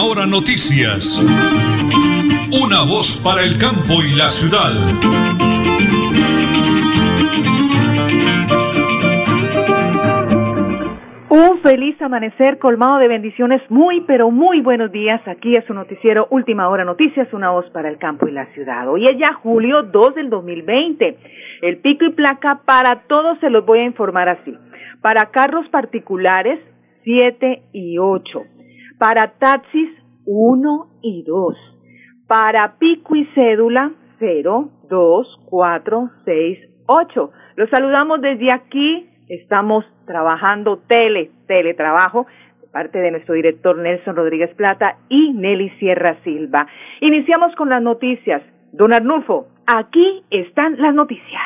Hora Noticias. Una voz para el campo y la ciudad. Un feliz amanecer colmado de bendiciones. Muy, pero muy buenos días. Aquí es su noticiero Última Hora Noticias, una voz para el campo y la ciudad. Hoy es ya julio 2 del 2020. El pico y placa para todos se los voy a informar así. Para carros particulares, 7 y 8. Para taxis, 1 y 2. Para pico y cédula, 0, 2, 4, 6, 8. Los saludamos desde aquí. Estamos trabajando tele, teletrabajo parte de nuestro director Nelson Rodríguez Plata y Nelly Sierra Silva. Iniciamos con las noticias. Don Arnulfo, aquí están las noticias.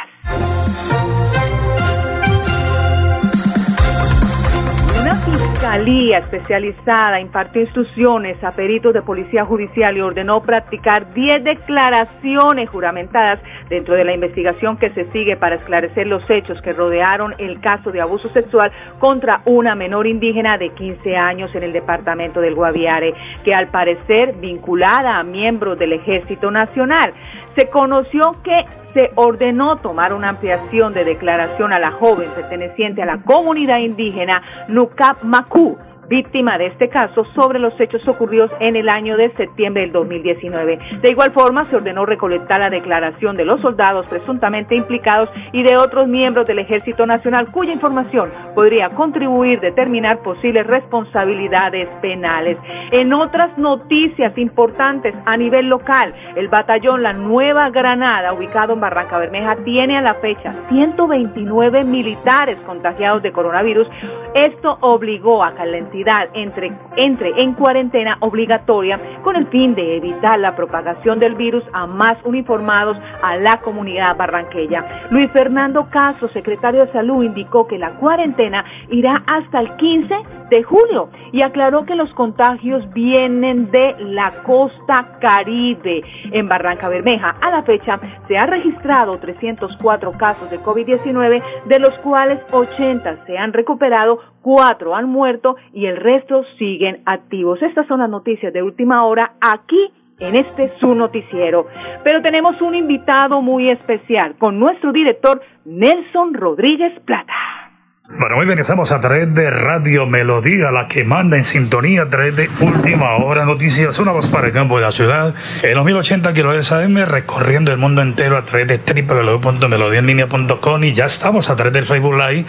Una fiscalía especializada impartió instrucciones a peritos de policía judicial y ordenó practicar 10 declaraciones juramentadas dentro de la investigación que se sigue para esclarecer los hechos que rodearon el caso de abuso sexual contra una menor indígena de 15 años en el departamento del Guaviare, que al parecer vinculada a miembros del Ejército Nacional. Se conoció que se ordenó tomar una ampliación de declaración a la joven perteneciente a la comunidad indígena Nukap Maku, víctima de este caso sobre los hechos ocurridos en el año de septiembre del 2019. De igual forma, se ordenó recolectar la declaración de los soldados presuntamente implicados y de otros miembros del Ejército Nacional cuya información podría contribuir a determinar posibles responsabilidades penales. En otras noticias importantes a nivel local, el batallón La Nueva Granada, ubicado en Barranca Bermeja, tiene a la fecha 129 militares contagiados de coronavirus. Esto obligó a calentar entre, entre en cuarentena obligatoria con el fin de evitar la propagación del virus a más uniformados a la comunidad barranqueña. Luis Fernando Castro, secretario de Salud, indicó que la cuarentena irá hasta el 15 de julio y aclaró que los contagios vienen de la costa caribe en Barranca Bermeja. A la fecha se ha registrado 304 casos de COVID-19, de los cuales 80 se han recuperado, 4 han muerto y el resto siguen activos. Estas son las noticias de última hora aquí en este su noticiero. Pero tenemos un invitado muy especial con nuestro director Nelson Rodríguez Plata. Bueno, muy bien, estamos a través de Radio Melodía, la que manda en sintonía a través de Última Hora Noticias, una voz para el campo de la ciudad, en los 1080 kHz AM, recorriendo el mundo entero a través de www.melodiaenlinea.com y ya estamos a través del Facebook Live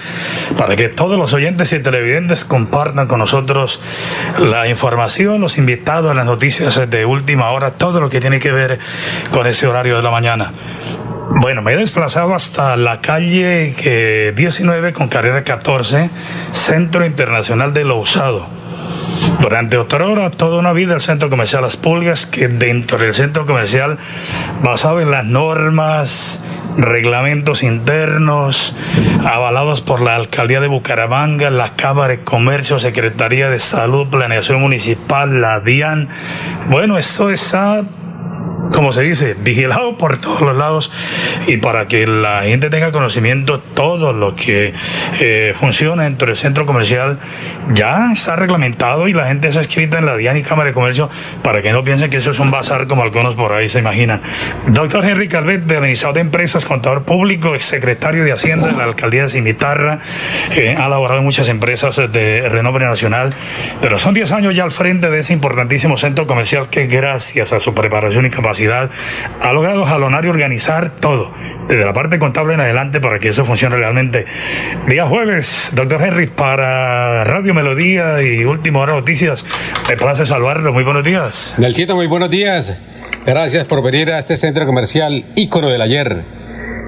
para que todos los oyentes y televidentes compartan con nosotros la información, los invitados, las noticias de Última Hora, todo lo que tiene que ver con ese horario de la mañana. Bueno, me he desplazado hasta la calle 19 con carrera 14, Centro Internacional de lo Usado. Durante otra hora, toda una vida, el centro comercial Las Pulgas, que dentro del centro comercial, basado en las normas, reglamentos internos, avalados por la alcaldía de Bucaramanga, la Cámara de Comercio, Secretaría de Salud, Planeación Municipal, la DIAN. Bueno, esto está como se dice, vigilado por todos los lados y para que la gente tenga conocimiento todo lo que eh, funciona dentro del centro comercial ya está reglamentado y la gente está escrita en la DIAN y Cámara de Comercio para que no piensen que eso es un bazar como algunos por ahí se imaginan. Doctor Henry Calvet, de Administrador de Empresas, Contador Público, secretario de Hacienda de la Alcaldía de Cimitarra, eh, ha laborado en muchas empresas de renombre nacional, pero son 10 años ya al frente de ese importantísimo centro comercial que gracias a su preparación y capacidad ha logrado jalonar y organizar todo, desde la parte contable en adelante para que eso funcione realmente. Día jueves, doctor Henry, para Radio Melodía y Última Hora Noticias, me place salvarlo. Muy buenos días. Nelcito, muy buenos días. Gracias por venir a este centro comercial ícono del ayer.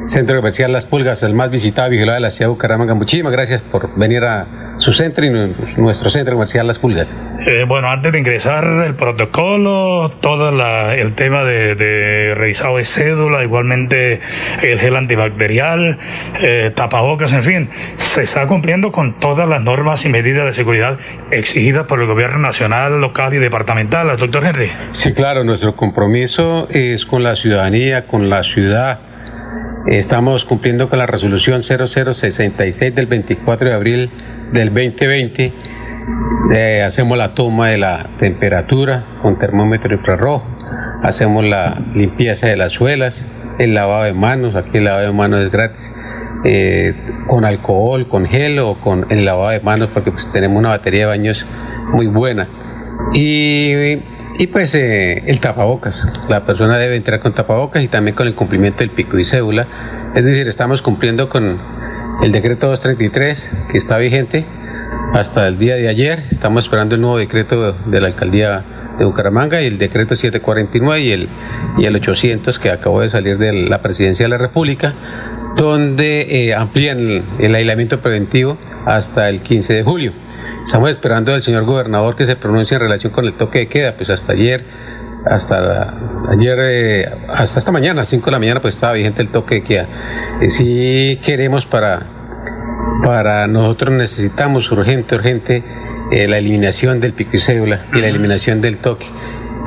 Centro Comercial Las Pulgas, el más visitado y vigilado de la ciudad de Bucaramanga. Muchísimas gracias por venir a su centro y nuestro centro comercial Las Pulgas. Eh, bueno, antes de ingresar el protocolo, todo el tema de, revisado de cédula, igualmente el gel antibacterial, eh, tapabocas, en fin, se está cumpliendo con todas las normas y medidas de seguridad exigidas por el gobierno nacional, local y departamental, doctor Henry. Sí, claro, nuestro compromiso es con la ciudadanía, con la ciudad Estamos cumpliendo con la resolución 0066 del 24 de abril del 2020 Eh, hacemos la toma de la temperatura con termómetro infrarrojo, hacemos la limpieza de las suelas, el lavado de manos, aquí el lavado de manos es gratis, eh, con alcohol, con gel o con el lavado de manos porque pues tenemos una batería de baños muy buena. Y, y pues eh, el tapabocas, la persona debe entrar con tapabocas y también con el cumplimiento del pico y cédula, es decir, estamos cumpliendo con el decreto 233 que está vigente hasta el día de ayer, estamos esperando el nuevo decreto de la alcaldía de Bucaramanga y el decreto 749 y el, y el 800 que acabó de salir de la presidencia de la República, donde eh, amplían el, aislamiento preventivo hasta el 15 de julio. Estamos esperando al señor gobernador que se pronuncie en relación con el toque de queda, pues hasta ayer, hasta ayer, eh, hasta esta mañana, 5 de la mañana, pues estaba vigente el toque de queda. Eh, si queremos para, para nosotros necesitamos urgente, urgente eh, la eliminación del pico y cédula y la eliminación del toque,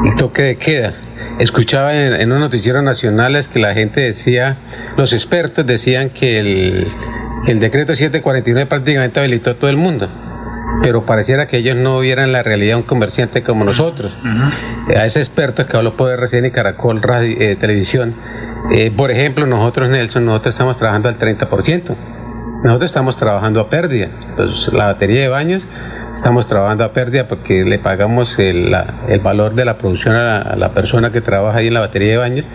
el toque de queda. Escuchaba en, en unos noticieros nacionales que la gente decía, los expertos decían que el, que el decreto 749 prácticamente habilitó a todo el mundo pero pareciera que ellos no vieran la realidad de un comerciante como nosotros. A ese experto que habló por RCN y Caracol Radio, eh, Televisión, eh, por ejemplo, nosotros, Nelson, nosotros estamos trabajando al 30%. Nosotros estamos trabajando a pérdida. Pues la batería de baños estamos trabajando a pérdida porque le pagamos el, valor de la producción a la, persona que trabaja ahí en la batería de baños,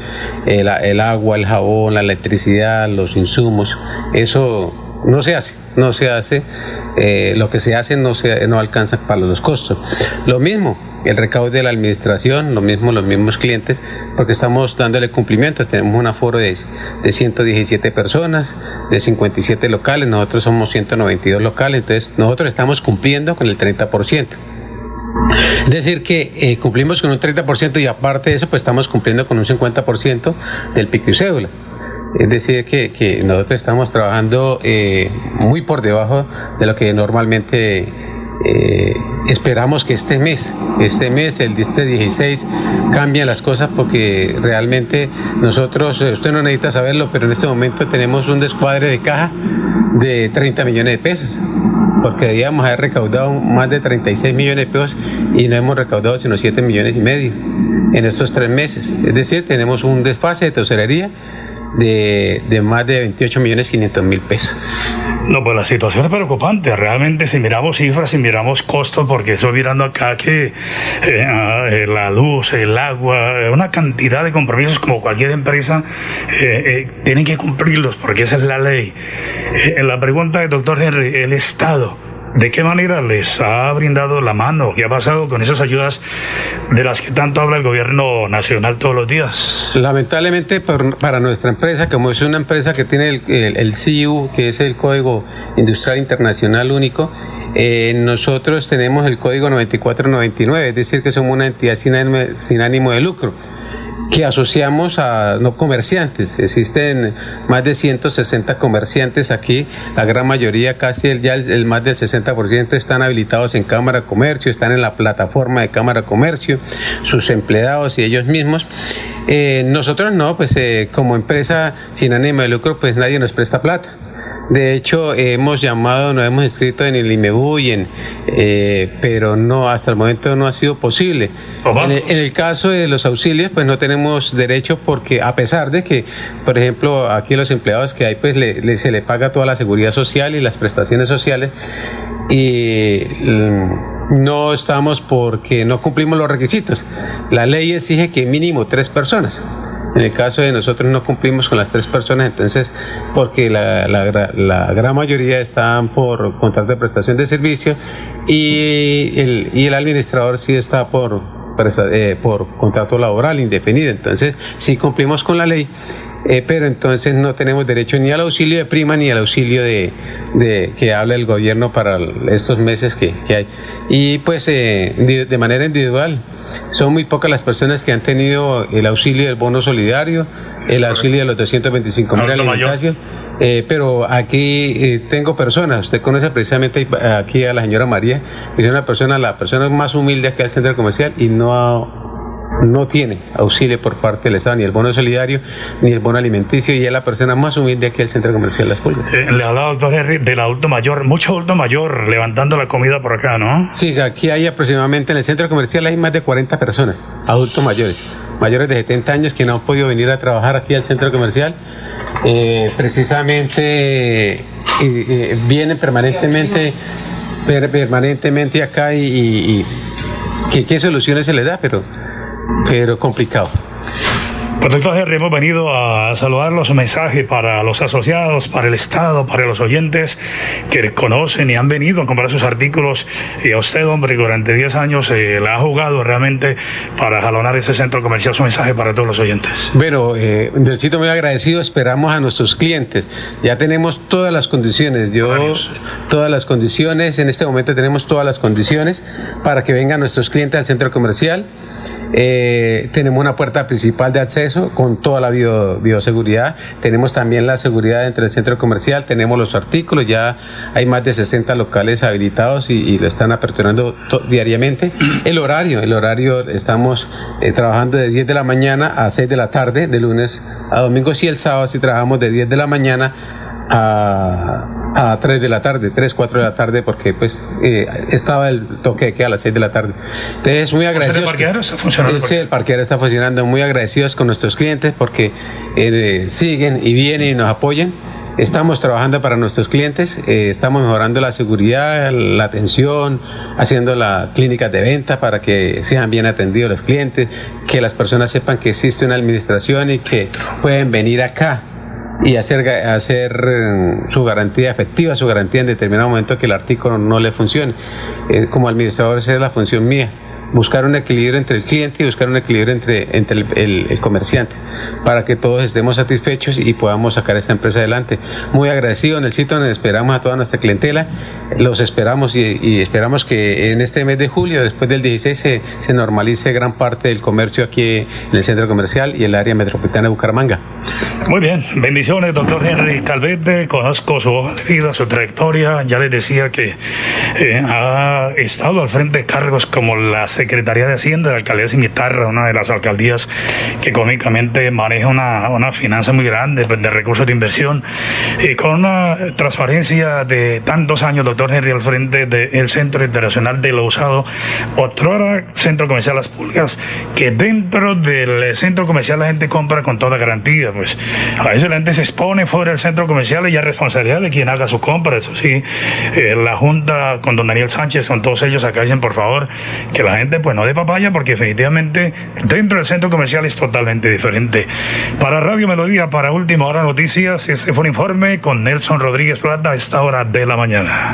el, agua, el jabón, la electricidad, los insumos, eso no se hace, no se hace, eh, lo que se hace no, se, no alcanza para los costos. Lo mismo, el recaudo de la administración, lo mismo los mismos clientes, porque estamos dándole cumplimiento. Tenemos un aforo de, de 117 personas, de 57 locales, nosotros somos 192 locales, entonces nosotros estamos cumpliendo con el 30%. Es decir, que eh, cumplimos con un 30% y aparte de eso, pues estamos cumpliendo con un 50% del pico y cédula. Es decir, que, que nosotros estamos trabajando eh, muy por debajo de lo que normalmente eh, esperamos que este mes, este mes, el este 16, cambien las cosas porque realmente nosotros, eh, usted no necesita saberlo, pero en este momento tenemos un descuadre de caja de 30 millones de pesos porque debíamos haber recaudado más de 36 millones de pesos y no hemos recaudado sino 7 millones y medio en estos tres meses. Es decir, tenemos un desfase de tesorería de, de más de 28 millones 500 mil pesos. No, pues la situación es preocupante. Realmente, si miramos cifras, si miramos costos, porque estoy mirando acá que eh, ah, eh, la luz, el agua, eh, una cantidad de compromisos como cualquier empresa, tienen que cumplirlos, porque esa es la ley. la pregunta del doctor Henry, el Estado ¿De qué manera les ha brindado la mano? ¿Qué ha pasado con esas ayudas de las que tanto habla el gobierno nacional todos los días? Lamentablemente para nuestra empresa, como es una empresa que tiene el, el, CIU, que es el Código Industrial Internacional Único, eh, nosotros tenemos el código 9499, es decir, que somos una entidad sin ánimo de lucro que asociamos a no comerciantes. Existen más de 160 comerciantes aquí, la gran mayoría, casi el, ya el, más del 60% están habilitados en Cámara Comercio, están en la plataforma de Cámara Comercio, sus empleados y ellos mismos. Eh, nosotros no, pues eh, como empresa sin ánimo de lucro, pues nadie nos presta plata. De hecho, hemos llamado, nos hemos inscrito en el IMEBU, y en, eh, pero no, hasta el momento no ha sido posible. En el, caso de los auxilios, pues no tenemos derecho porque a pesar de que, por ejemplo, aquí los empleados que hay, pues se le paga toda la seguridad social y las prestaciones sociales y mm, no estamos porque no cumplimos los requisitos. La ley exige que mínimo tres personas. En el caso de nosotros no cumplimos con las tres personas, entonces, porque la, gran mayoría están por contrato de prestación de servicio y el, administrador sí está por, eh, por contrato laboral indefinido. Entonces, sí cumplimos con la ley, eh, pero entonces no tenemos derecho ni al auxilio de prima ni al auxilio de, de que habla el gobierno para estos meses que, que hay. Y pues eh, de manera individual son muy pocas las personas que han tenido el auxilio del bono solidario, el auxilio de los 225 mil alimentación. Eh, pero aquí eh, tengo personas, usted conoce precisamente aquí a la señora María, que es una persona, la persona más humilde aquí del centro comercial y no no tiene auxilio por parte del Estado, ni el bono solidario, ni el bono alimenticio, y es la persona más humilde aquí del Centro Comercial Las Pulgas. Eh, le hablaba doctor del adulto mayor, mucho adulto mayor levantando la comida por acá, ¿no? Sí, aquí hay aproximadamente en el Centro Comercial hay más de 40 personas, adultos mayores, mayores de 70 años que no han podido venir a trabajar aquí al Centro Comercial. Eh, precisamente eh, vienen permanentemente permanentemente acá y, ¿qué, soluciones se le da, pero, pero complicado. Pues doctor Henry, hemos venido a saludar los mensajes para los asociados, para el Estado, para los oyentes que conocen y han venido a comprar sus artículos. Y a usted, hombre, que durante 10 años eh, la ha jugado realmente para jalonar ese centro comercial, su mensaje para todos los oyentes. Bueno, eh, sitio muy agradecido, esperamos a nuestros clientes. Ya tenemos todas las condiciones, yo, todas las condiciones, en este momento tenemos todas las condiciones para que vengan nuestros clientes al centro comercial. Eh, tenemos una puerta principal de acceso con toda la bioseguridad. Tenemos también la seguridad entre el centro comercial. Tenemos los artículos. Ya hay más de 60 locales habilitados y, lo están aperturando diariamente. El horario, el horario estamos eh, trabajando de 10 de la mañana a 6 de la tarde, de lunes a domingo. Y el sábado sí trabajamos de 10 de la mañana a, a 3 de la tarde, 3, 4 de la tarde, porque pues eh, estaba el toque que a las 6 de la tarde. Entonces, muy agradecidos. ¿El parqueadero está funcionando? Sí, el parqueadero está funcionando. Muy agradecidos con nuestros clientes porque eh, siguen y vienen y nos apoyan. Estamos trabajando para nuestros clientes, eh, estamos mejorando la seguridad, la atención, haciendo las clínicas de venta para que sean bien atendidos los clientes, que las personas sepan que existe una administración y que pueden venir acá y hacer, hacer eh, su garantía efectiva, su garantía en determinado momento que el artículo no le funcione. Eh, como administrador esa es la función mía buscar un equilibrio entre el cliente y buscar un equilibrio entre, entre el, comerciante para que todos estemos satisfechos y podamos sacar esta empresa adelante. Muy agradecido en el sitio donde esperamos a toda nuestra clientela, los esperamos y, esperamos que en este mes de julio, después del 16, se, se, normalice gran parte del comercio aquí en el centro comercial y el área metropolitana de Bucaramanga. Muy bien, bendiciones, doctor Henry Calvete, conozco su vida, su trayectoria, ya les decía que eh, ha estado al frente de cargos como las Secretaría de Hacienda, la alcaldía de Cimitarra, una de las alcaldías que económicamente maneja una, una finanza muy grande pues, de recursos de inversión. Y con una transparencia de tantos años, doctor Henry, al frente del Centro Internacional de lo Usado, otro Centro Comercial Las Pulgas, que dentro del centro comercial la gente compra con toda garantía, pues a veces la gente se expone fuera del centro comercial y ya responsabilidad de quien haga su compra, eso sí, eh, la Junta con don Daniel Sánchez, con todos ellos acá dicen por favor que la gente pues no de papaya, porque definitivamente dentro del centro comercial es totalmente diferente. Para Radio Melodía, para Última Hora Noticias, este fue un informe con Nelson Rodríguez Plata a esta hora de la mañana.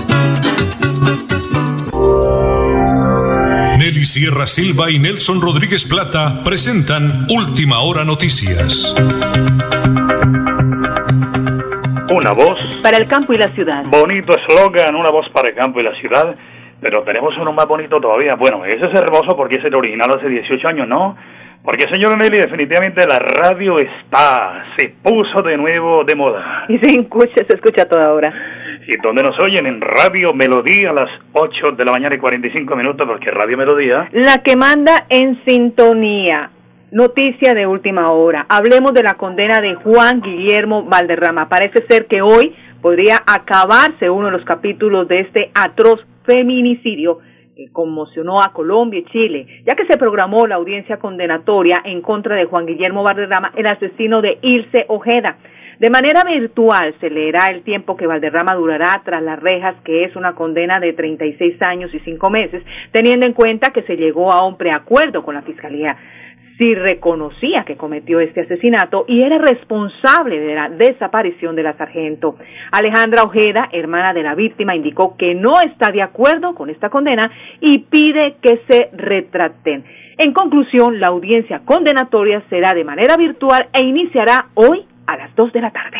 Nelly Sierra Silva y Nelson Rodríguez Plata presentan Última Hora Noticias. Una voz para el campo y la ciudad. Bonito eslogan, una voz para el campo y la ciudad. Pero tenemos uno más bonito todavía. Bueno, ese es hermoso porque es el original hace 18 años, ¿no? Porque, señor Nelly, definitivamente la radio está, se puso de nuevo de moda. Y se escucha, se escucha toda hora y donde nos oyen en Radio Melodía a las 8 de la mañana y 45 minutos, porque Radio Melodía... La que manda en sintonía. Noticia de última hora. Hablemos de la condena de Juan Guillermo Valderrama. Parece ser que hoy podría acabarse uno de los capítulos de este atroz feminicidio que conmocionó a Colombia y Chile, ya que se programó la audiencia condenatoria en contra de Juan Guillermo Valderrama, el asesino de Ilse Ojeda. De manera virtual se leerá el tiempo que Valderrama durará tras las rejas, que es una condena de 36 años y 5 meses, teniendo en cuenta que se llegó a un preacuerdo con la Fiscalía si reconocía que cometió este asesinato y era responsable de la desaparición de la sargento. Alejandra Ojeda, hermana de la víctima, indicó que no está de acuerdo con esta condena y pide que se retraten. En conclusión, la audiencia condenatoria será de manera virtual e iniciará hoy a las 2 de la tarde.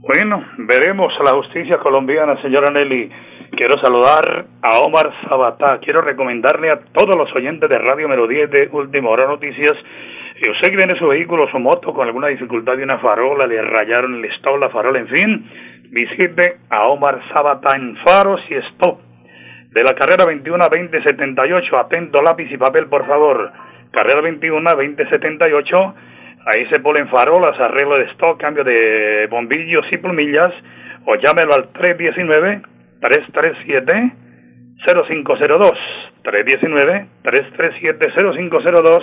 Bueno, veremos a la justicia colombiana, señora Nelly. Quiero saludar a Omar Sabatá. Quiero recomendarle a todos los oyentes de Radio Melodía de Última Hora Noticias. Si usted que tiene su vehículo, su moto con alguna dificultad de una farola, le rayaron el stop, la farola, en fin, visite a Omar Sabatá en Faros y Stop. De la carrera 21 a 2078, atento lápiz y papel, por favor. Carrera 21 a 2078 Ahí se ponen farolas, arreglo de stock, cambio de bombillos y plumillas, o llámelo al 319-337-0502. 319-337-0502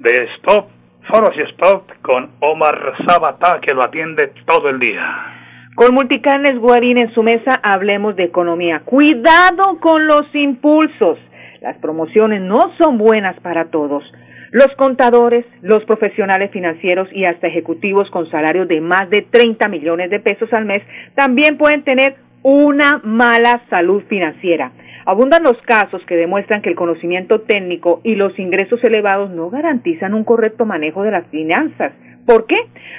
de Stop, Foros y Stop con Omar Sabata, que lo atiende todo el día. Con Multicarnes Guarín en su mesa hablemos de economía. Cuidado con los impulsos. Las promociones no son buenas para todos. Los contadores, los profesionales financieros y hasta ejecutivos con salarios de más de 30 millones de pesos al mes también pueden tener una mala salud financiera. Abundan los casos que demuestran que el conocimiento técnico y los ingresos elevados no garantizan un correcto manejo de las finanzas. ¿Por qué?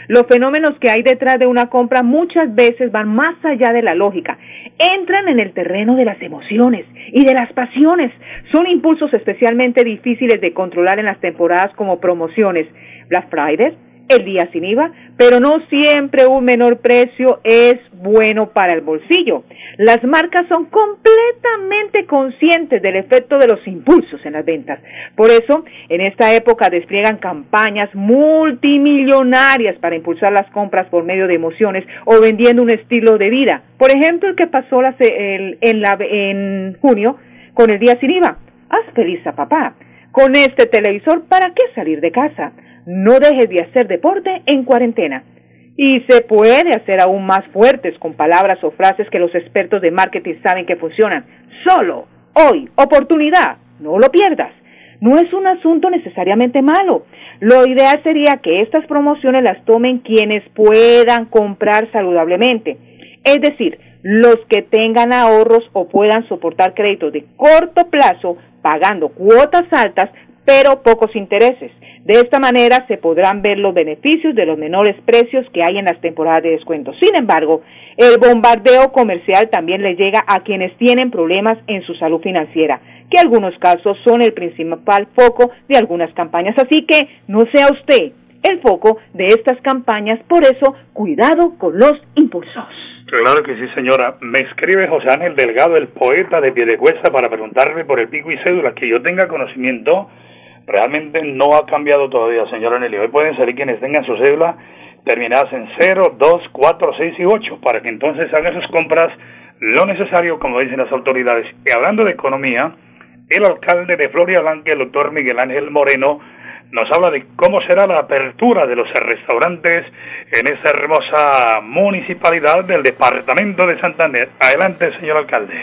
Los fenómenos que hay detrás de una compra muchas veces van más allá de la lógica. Entran en el terreno de las emociones y de las pasiones. Son impulsos especialmente difíciles de controlar en las temporadas como promociones, Black Friday, el día sin IVA, pero no siempre un menor precio es bueno para el bolsillo. Las marcas son completamente conscientes del efecto de los impulsos en las ventas. Por eso, en esta época despliegan campañas multimillonarias para impulsar las compras por medio de emociones o vendiendo un estilo de vida. Por ejemplo, el que pasó en, en junio con el día sin IVA. Haz feliz a papá. Con este televisor, ¿para qué salir de casa? No dejes de hacer deporte en cuarentena. Y se puede hacer aún más fuertes con palabras o frases que los expertos de marketing saben que funcionan. Solo, hoy, oportunidad, no lo pierdas. No es un asunto necesariamente malo. Lo ideal sería que estas promociones las tomen quienes puedan comprar saludablemente. Es decir, los que tengan ahorros o puedan soportar créditos de corto plazo pagando cuotas altas pero pocos intereses. De esta manera se podrán ver los beneficios de los menores precios que hay en las temporadas de descuento. Sin embargo, el bombardeo comercial también le llega a quienes tienen problemas en su salud financiera, que en algunos casos son el principal foco de algunas campañas. Así que no sea usted el foco de estas campañas, por eso cuidado con los impulsos. Claro que sí, señora. Me escribe José Ángel Delgado, el poeta de Piedecuesta, para preguntarme por el pico y cédula, que yo tenga conocimiento realmente no ha cambiado todavía, señora Nelly. Hoy pueden salir quienes tengan su cédula terminadas en 0, 2, 4, 6 y 8, para que entonces hagan sus compras lo necesario, como dicen las autoridades. Y hablando de economía, el alcalde de Floria Blanca, el doctor Miguel Ángel Moreno, nos habla de cómo será la apertura de los restaurantes en esa hermosa municipalidad del departamento de Santander. Adelante, señor alcalde.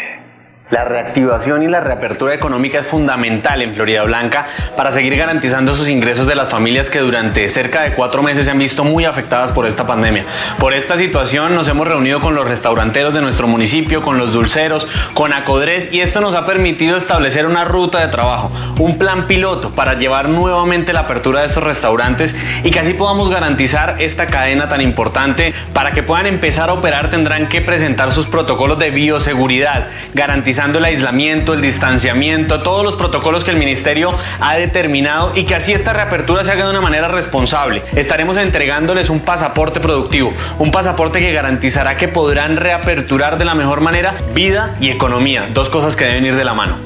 La reactivación y la reapertura económica es fundamental en Florida Blanca para seguir garantizando sus ingresos de las familias que durante cerca de cuatro meses se han visto muy afectadas por esta pandemia. Por esta situación nos hemos reunido con los restauranteros de nuestro municipio, con los dulceros, con Acodres y esto nos ha permitido establecer una ruta de trabajo, un plan piloto para llevar nuevamente la apertura de estos restaurantes y que así podamos garantizar esta cadena tan importante. Para que puedan empezar a operar tendrán que presentar sus protocolos de bioseguridad, garantizar el aislamiento, el distanciamiento, todos los protocolos que el ministerio ha determinado y que así esta reapertura se haga de una manera responsable. Estaremos entregándoles un pasaporte productivo, un pasaporte que garantizará que podrán reaperturar de la mejor manera vida y economía, dos cosas que deben ir de la mano.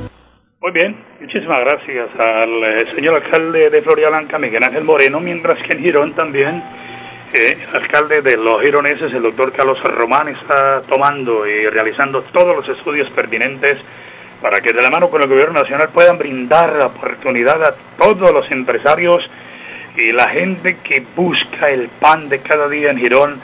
Muy bien, muchísimas gracias al eh, señor alcalde de Floria Blanca, Miguel Ángel Moreno, mientras que en Girón también eh, el alcalde de los gironeses, el doctor Carlos Román, está tomando y realizando todos los estudios pertinentes para que de la mano con el gobierno nacional puedan brindar la oportunidad a todos los empresarios y la gente que busca el pan de cada día en Girón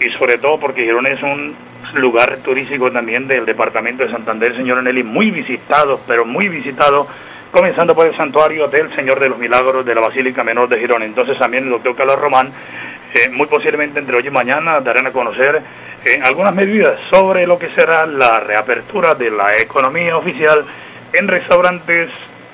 y sobre todo porque Girón es un lugar turístico también del departamento de Santander, señor Nelly, muy visitado, pero muy visitado, comenzando por el santuario del Señor de los Milagros de la Basílica Menor de Girón. Entonces también el doctor Carlos Román, muy posiblemente entre hoy y mañana, darán a conocer eh, algunas medidas sobre lo que será la reapertura de la economía oficial en restaurantes,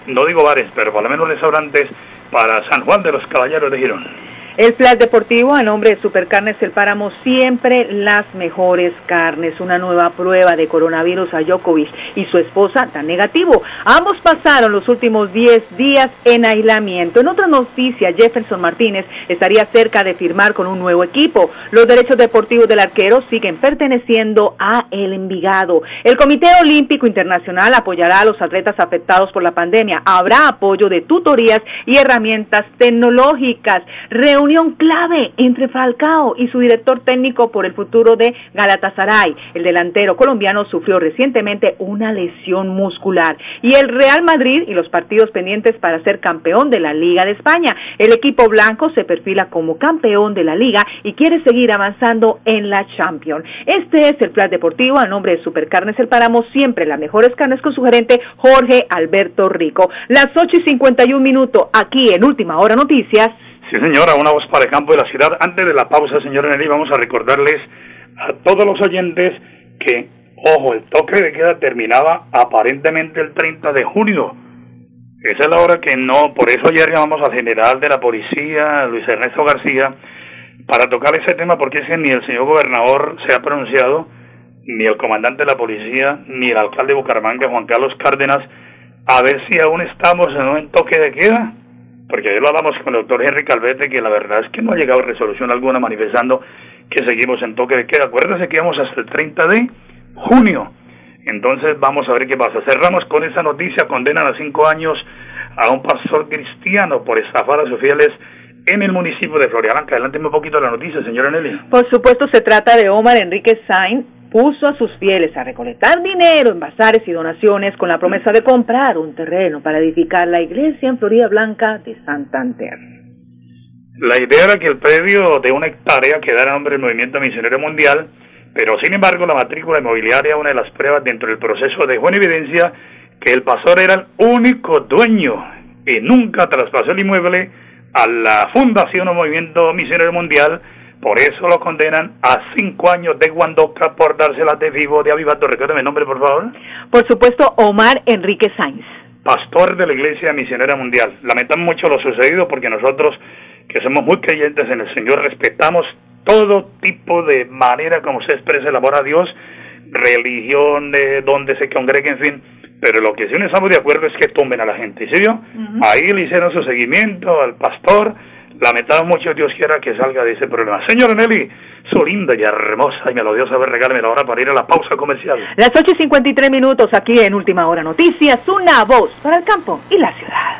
no digo bares, pero por lo menos restaurantes para San Juan de los Caballeros de Girón. El Flash Deportivo, a nombre de Supercarnes El Páramo, siempre las mejores carnes. Una nueva prueba de coronavirus a Djokovic y su esposa tan negativo. Ambos pasaron los últimos 10 días en aislamiento. En otra noticia, Jefferson Martínez estaría cerca de firmar con un nuevo equipo. Los derechos deportivos del arquero siguen perteneciendo a El Envigado. El Comité Olímpico Internacional apoyará a los atletas afectados por la pandemia. Habrá apoyo de tutorías y herramientas tecnológicas reunión clave entre Falcao y su director técnico por el futuro de Galatasaray. El delantero colombiano sufrió recientemente una lesión muscular. Y el Real Madrid y los partidos pendientes para ser campeón de la Liga de España. El equipo blanco se perfila como campeón de la Liga y quiere seguir avanzando en la Champions. Este es el plan deportivo a nombre de Supercarnes El Páramo, siempre las mejores carnes con su gerente Jorge Alberto Rico. Las 8 y 51 minutos aquí en Última Hora Noticias. Sí, señora, una voz para el campo de la ciudad. Antes de la pausa, señor Nelly, vamos a recordarles a todos los oyentes que, ojo, el toque de queda terminaba aparentemente el 30 de junio. Esa es la hora que no, por eso ayer llamamos al general de la policía, Luis Ernesto García, para tocar ese tema, porque es que ni el señor gobernador se ha pronunciado, ni el comandante de la policía, ni el alcalde de Bucaramanga, Juan Carlos Cárdenas, a ver si aún estamos en un toque de queda porque ayer lo hablamos con el doctor Henry Calvete, que la verdad es que no ha llegado resolución alguna manifestando que seguimos en toque de queda. Acuérdense que íbamos hasta el 30 de junio. Entonces vamos a ver qué pasa. Cerramos con esa noticia. Condenan a cinco años a un pastor cristiano por estafar a sus fieles en el municipio de Florianca. Adelante un poquito la noticia, señora Nelly. Por supuesto, se trata de Omar Enrique Sainz, puso a sus fieles a recolectar dinero en bazares y donaciones con la promesa de comprar un terreno para edificar la iglesia en Florida Blanca de Santander. La idea era que el predio de una hectárea quedara a nombre del Movimiento Misionero Mundial, pero sin embargo la matrícula inmobiliaria, una de las pruebas dentro del proceso, dejó en evidencia que el pastor era el único dueño y nunca traspasó el inmueble a la Fundación o Movimiento Misionero Mundial, por eso lo condenan a cinco años de Guandoca por dárselas de vivo de avivato. Recuérdame el nombre, por favor. Por supuesto, Omar Enrique Sainz. Pastor de la Iglesia Misionera Mundial. Lamentamos mucho lo sucedido porque nosotros, que somos muy creyentes en el Señor, respetamos todo tipo de manera como se expresa el amor a Dios, religión, de donde se congregue, en fin. Pero lo que sí no estamos de acuerdo es que tumben a la gente. ¿Sí vio? Ahí le hicieron su seguimiento al pastor lamentamos mucho, Dios quiera que salga de ese problema. Señora Nelly, su linda y hermosa y melodiosa, regálame la hora para ir a la pausa comercial. Las 8 y 53 minutos aquí en Última Hora Noticias, una voz para el campo y la ciudad.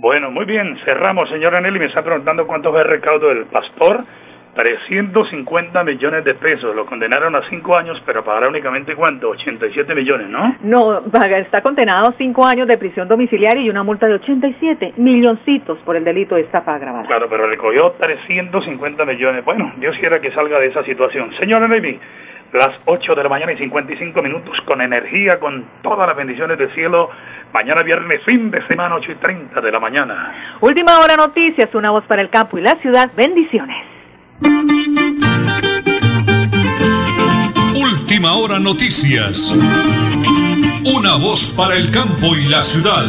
Bueno, muy bien, cerramos, señora Nelly. Me está preguntando cuánto fue el recaudo del pastor. 350 millones de pesos. Lo condenaron a cinco años, pero pagará únicamente cuánto? 87 millones, ¿no? No, está condenado a cinco años de prisión domiciliaria y una multa de 87 milloncitos por el delito de estafa agravada. Claro, pero recogió 350 millones. Bueno, Dios quiera que salga de esa situación. Señora Nelly, las 8 de la mañana y 55 minutos, con energía, con todas las bendiciones del cielo. Mañana viernes, fin de semana, 8 y 30 de la mañana. Última hora noticias, una voz para el campo y la ciudad. Bendiciones. Última hora noticias. Una voz para el campo y la ciudad.